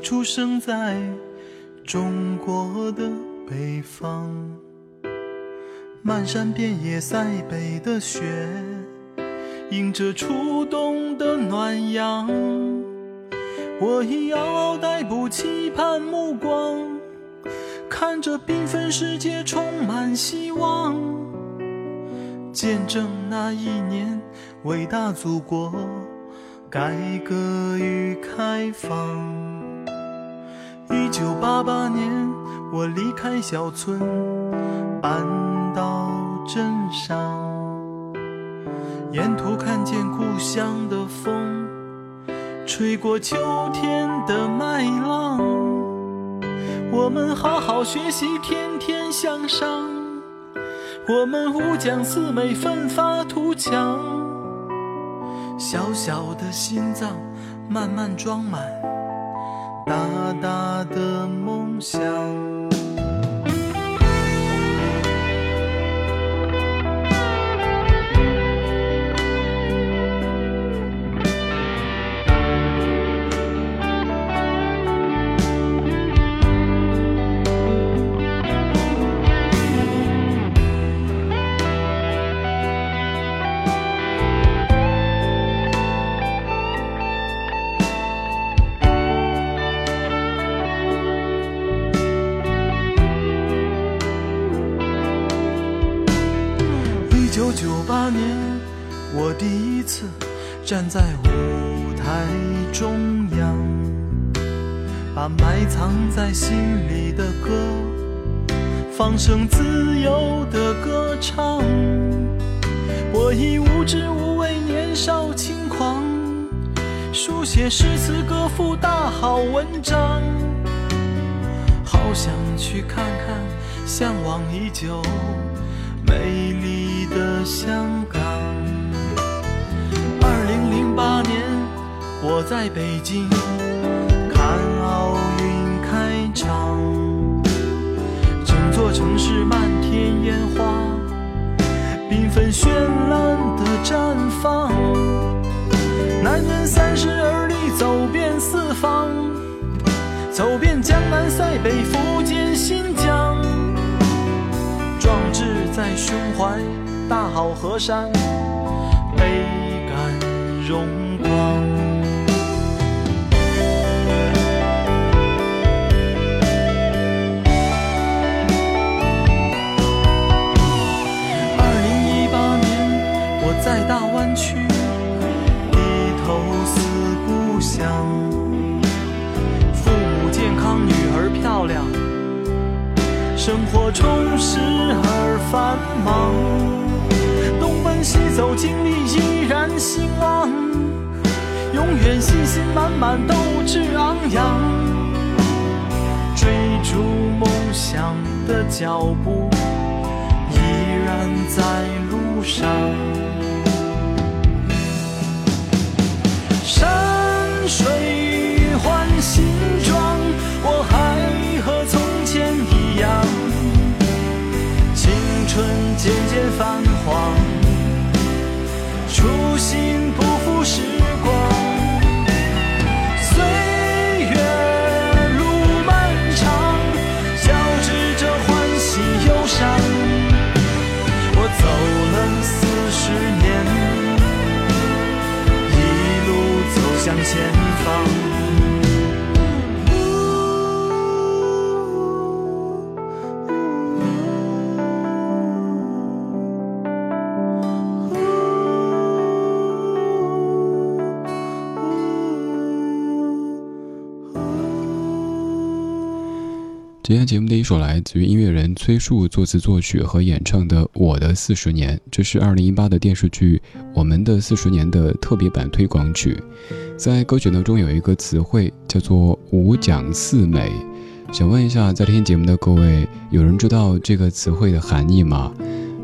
出生在中国的北方，漫山遍野塞北的雪，迎着初冬的暖阳，我以嗷嗷待不期盼目光，看着缤纷世界充满希望，见证那一年伟大祖国。改革与开放。一九八八年，我离开小村，搬到镇上，沿途看见故乡的风，吹过秋天的麦浪。我们好好学习，天天向上。我们五讲四美，奋发图强。小小的心脏，慢慢装满大大的梦想。九九八年，我第一次站在舞台中央，把埋藏在心里的歌，放声自由的歌唱。我以无知无畏年少轻狂，书写诗词歌赋大好文章。好想去看看向往已久美丽的香港。二零零八年，我在北京看奥运开场，整座城市漫天烟花，缤纷绚烂的绽放。男人三十而立，走遍四方，走遍江南塞北福建新疆，壮志在胸怀，大好河山。倍感荣光。二零一八年，我在大湾区低头思故乡，父母健康，女儿漂亮，生活充实而繁忙，西走，经历依然兴旺。永远信心满满，斗志昂扬，追逐梦想的脚步依然在路上。山水换新装，我还和从前一样，青春渐渐泛黄，初心不负时今天节目的一首来自于音乐人崔树作词作曲和演唱的《我的四十年》，这是二零一八的电视剧《我们的四十年》的特别版推广曲。在歌曲当中有一个词汇叫做“五讲四美”，想问一下在听节目的各位，有人知道这个词汇的含义吗？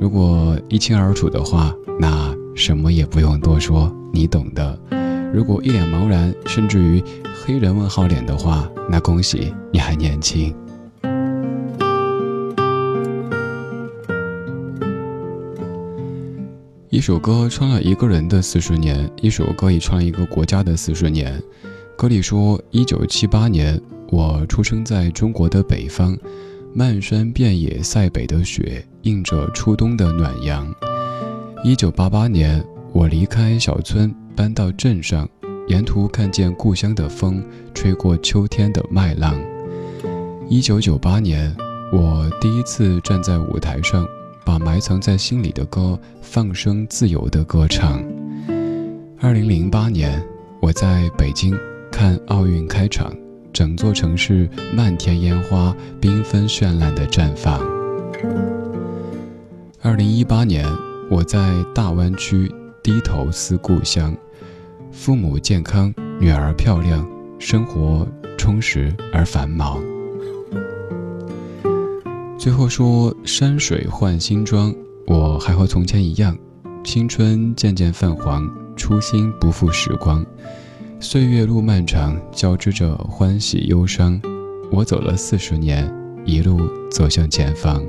如果一清二楚的话，那什么也不用多说，你懂的。如果一脸茫然，甚至于黑人问号脸的话，那恭喜你还年轻。一首歌穿了一个人的四十年，一首歌也穿了一个国家的四十年。歌里说：“一九七八年，我出生在中国的北方，漫山遍野塞北的雪，映着初冬的暖阳。一九八八年，我离开小村，搬到镇上，沿途看见故乡的风吹过秋天的麦浪。一九九八年，我第一次站在舞台上。”把埋藏在心里的歌放声自由的歌唱。二零零八年，我在北京看奥运开场，整座城市漫天烟花，缤纷绚烂的绽放。二零一八年，我在大湾区低头思故乡，父母健康，女儿漂亮，生活充实而繁忙。最后说山水换新装，我还和从前一样，青春渐渐泛黄，初心不负时光。岁月路漫长，交织着欢喜忧伤。我走了四十年，一路走向前方。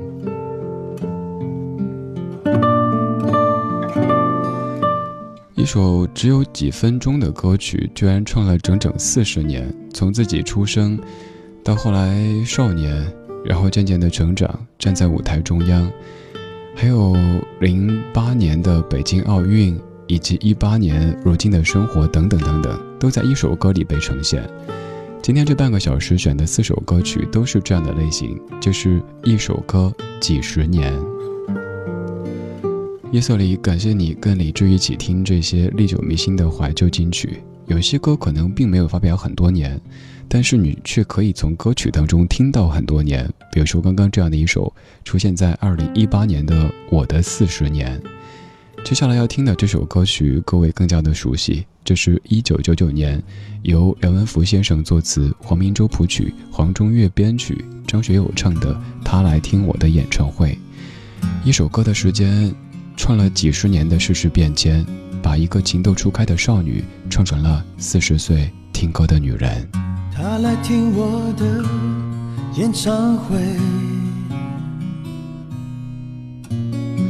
一首只有几分钟的歌曲，居然唱了整整四十年，从自己出生到后来少年。然后渐渐的成长，站在舞台中央，还有零八年的北京奥运，以及一八年如今的生活等等等等，都在一首歌里被呈现。今天这半个小时选的四首歌曲都是这样的类型，就是一首歌几十年。夜色里，感谢你跟李志一起听这些历久弥新的怀旧金曲。有些歌可能并没有发表很多年。但是你却可以从歌曲当中听到很多年，比如说刚刚这样的一首出现在二零一八年的《我的四十年》。接下来要听的这首歌曲，各位更加的熟悉，这是一九九九年由梁文福先生作词，黄明洲谱曲，黄中岳编曲，张学友唱的《他来听我的演唱会》。一首歌的时间，串了几十年的世事变迁，把一个情窦初开的少女唱成了四十岁听歌的女人。她来听我的演唱会，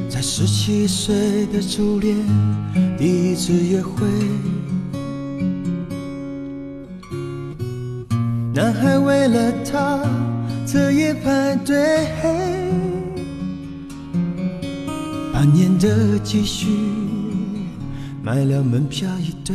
在十七岁的初恋第一次约会，男孩为了她彻夜排队，半年的积蓄买了门票一对。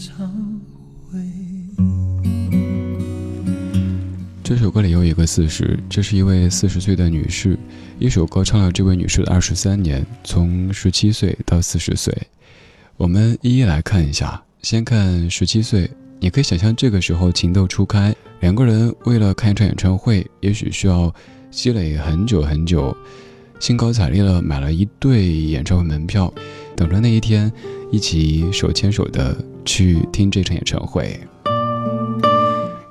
唱会。这首歌里有一个四十，这是一位四十岁的女士，一首歌唱了这位女士的二十三年，从十七岁到四十岁。我们一一来看一下，先看十七岁，你可以想象这个时候情窦初开，两个人为了看一场演唱会，也许需要积累很久很久。兴高采烈了，买了一对演唱会门票，等着那一天，一起手牵手的去听这场演唱会。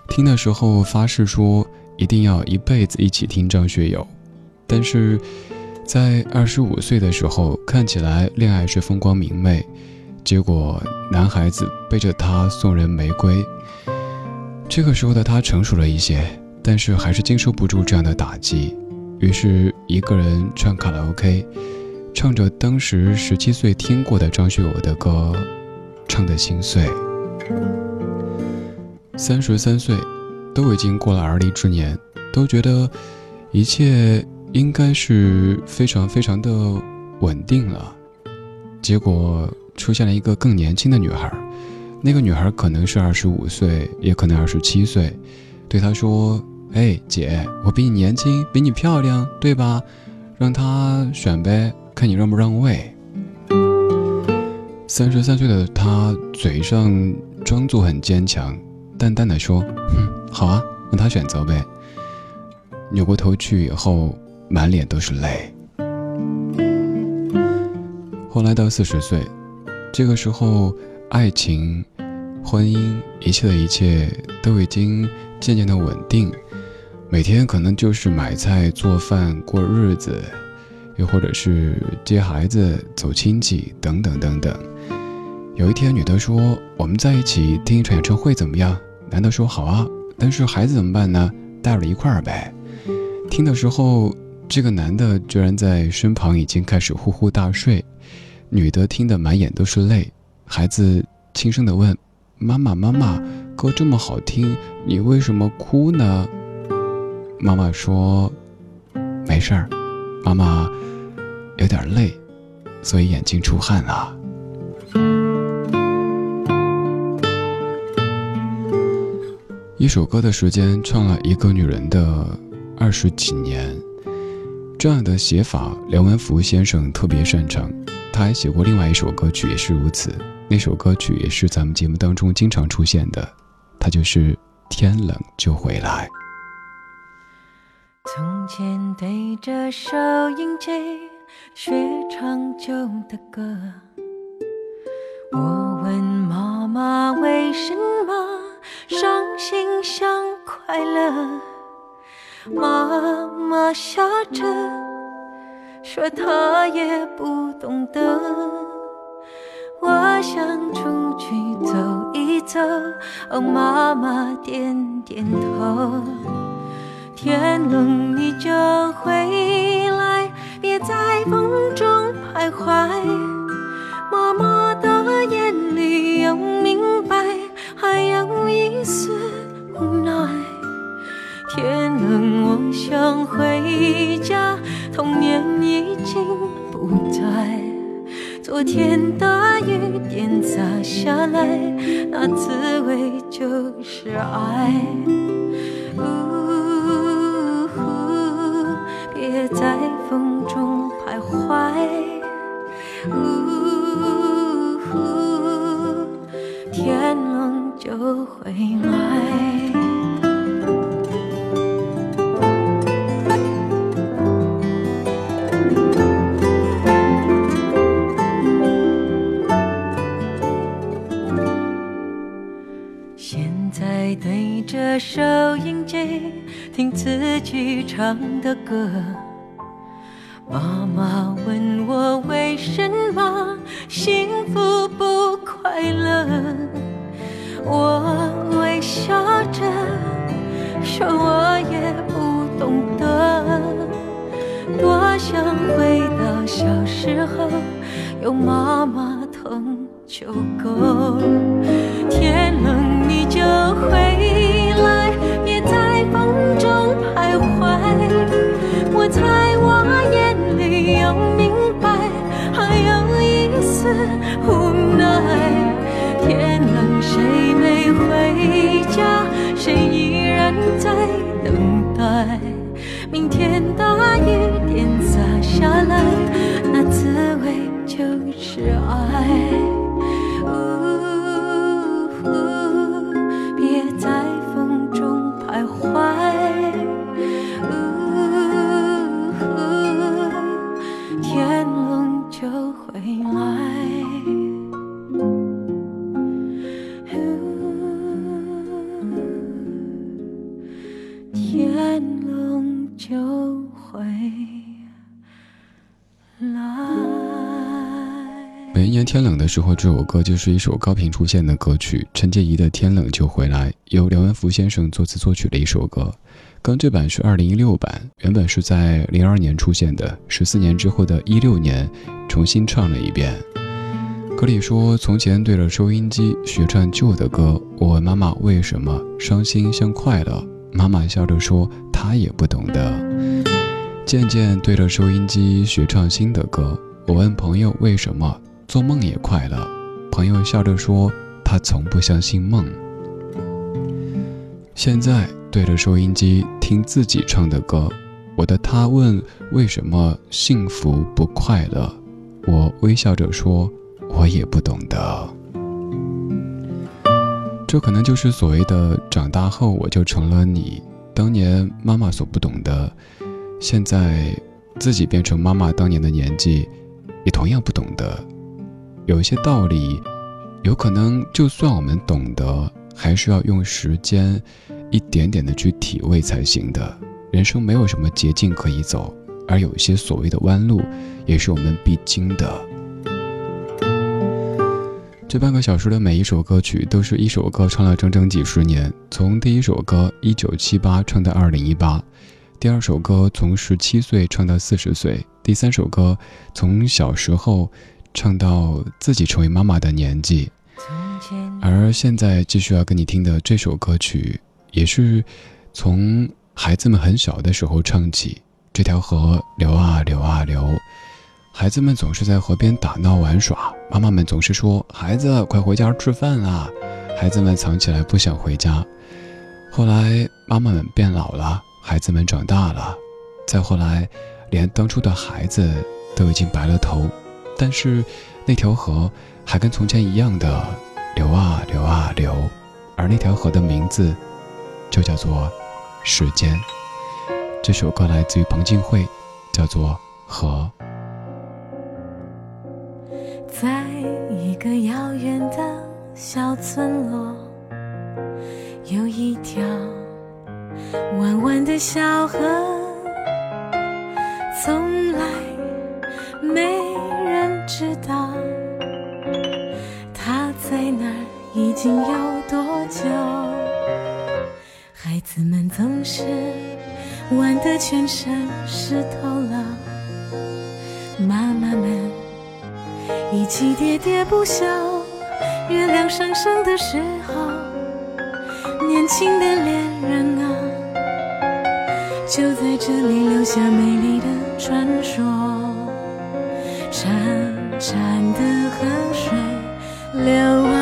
听的时候发誓说一定要一辈子一起听张学友，但是在二十五岁的时候，看起来恋爱是风光明媚，结果男孩子背着她送人玫瑰。这个时候的他成熟了一些，但是还是经受不住这样的打击。于是，一个人唱卡拉 OK，唱着当时十七岁听过的张学友的歌，唱得心碎。三十三岁，都已经过了而立之年，都觉得一切应该是非常非常的稳定了。结果出现了一个更年轻的女孩，那个女孩可能是二十五岁，也可能二十七岁，对他说。哎，姐，我比你年轻，比你漂亮，对吧？让他选呗，看你让不让位。三十三岁的他嘴上装作很坚强，淡淡的说：“哼，好啊，让他选择呗。”扭过头去以后，满脸都是泪。后来到四十岁，这个时候，爱情、婚姻，一切的一切都已经渐渐的稳定。每天可能就是买菜、做饭、过日子，又或者是接孩子、走亲戚等等等等。有一天，女的说：“我们在一起听一场演唱会怎么样？”男的说：“好啊，但是孩子怎么办呢？带着一块儿呗。”听的时候，这个男的居然在身旁已经开始呼呼大睡，女的听得满眼都是泪。孩子轻声地问：“妈妈，妈妈，歌这么好听，你为什么哭呢？”妈妈说：“没事儿，妈妈有点累，所以眼睛出汗了。”一首歌的时间，唱了一个女人的二十几年，这样的写法，梁文福先生特别擅长。他还写过另外一首歌曲，也是如此。那首歌曲也是咱们节目当中经常出现的，它就是《天冷就回来》。从前对着收音机学唱旧的歌，我问妈。妈为什么伤心像快乐？妈妈笑着说，她也不懂得。我想出去走一走，哦，妈妈点点头。天冷你就回来，别在风中徘徊。丝无奈。天冷，我想回家，童年已经不在。昨天大雨点砸下来，那滋味就是爱。自己唱的歌，妈妈问我为什么幸福不快乐，我微笑着说我也不懂得，多想回到小时候，有妈妈疼就够。天冷你就回在我眼里有明白，还有一丝无奈。天冷谁没回家，谁依然在等待。明天大雨点洒下来，那滋味就是爱。时候，这首歌就是一首高频出现的歌曲。陈洁仪的《天冷就回来》由梁文福先生作词作曲的一首歌，刚这版是二零一六版，原本是在零二年出现的，十四年之后的一六年重新唱了一遍。歌里说：“从前对着收音机学唱旧的歌，我问妈妈为什么伤心像快乐，妈妈笑着说她也不懂得。渐渐对着收音机学唱新的歌，我问朋友为什么。”做梦也快乐，朋友笑着说：“他从不相信梦。”现在对着收音机听自己唱的歌，我的他问：“为什么幸福不快乐？”我微笑着说：“我也不懂得。”这可能就是所谓的长大后我就成了你，当年妈妈所不懂的，现在自己变成妈妈当年的年纪，也同样不懂得。有一些道理，有可能就算我们懂得，还是要用时间，一点点的去体味才行的。人生没有什么捷径可以走，而有一些所谓的弯路，也是我们必经的。这半个小时的每一首歌曲，都是一首歌唱了整整几十年，从第一首歌一九七八唱到二零一八，第二首歌从十七岁唱到四十岁，第三首歌从小时候。唱到自己成为妈妈的年纪，而现在继续要跟你听的这首歌曲，也是从孩子们很小的时候唱起。这条河流啊流啊流，孩子们总是在河边打闹玩耍，妈妈们总是说：“孩子，快回家吃饭啊！”孩子们藏起来不想回家。后来妈妈们变老了，孩子们长大了，再后来，连当初的孩子都已经白了头。但是那条河还跟从前一样的流啊流啊流。而那条河的名字就叫做时间。这首歌来自于彭静慧叫做河。在一个遥远的小村落有一条弯弯的小河从竟有多久？孩子们总是玩得全身湿透了，妈妈们一起喋喋不休。月亮上升的时候，年轻的恋人啊，就在这里留下美丽的传说。潺潺的河水流啊。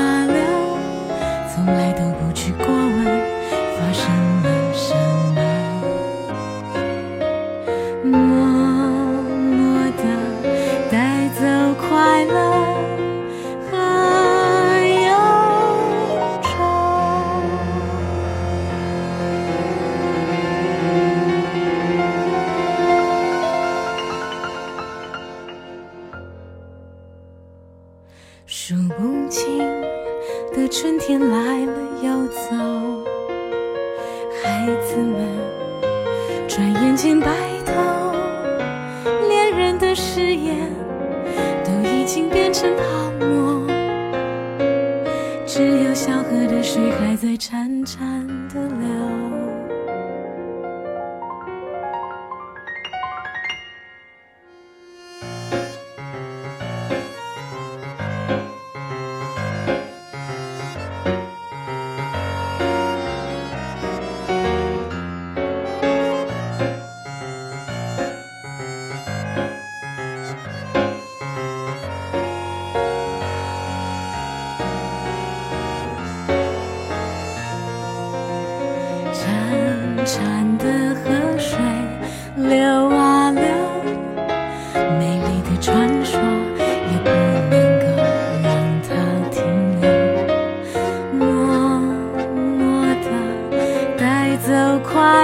潺潺的流。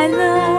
快乐。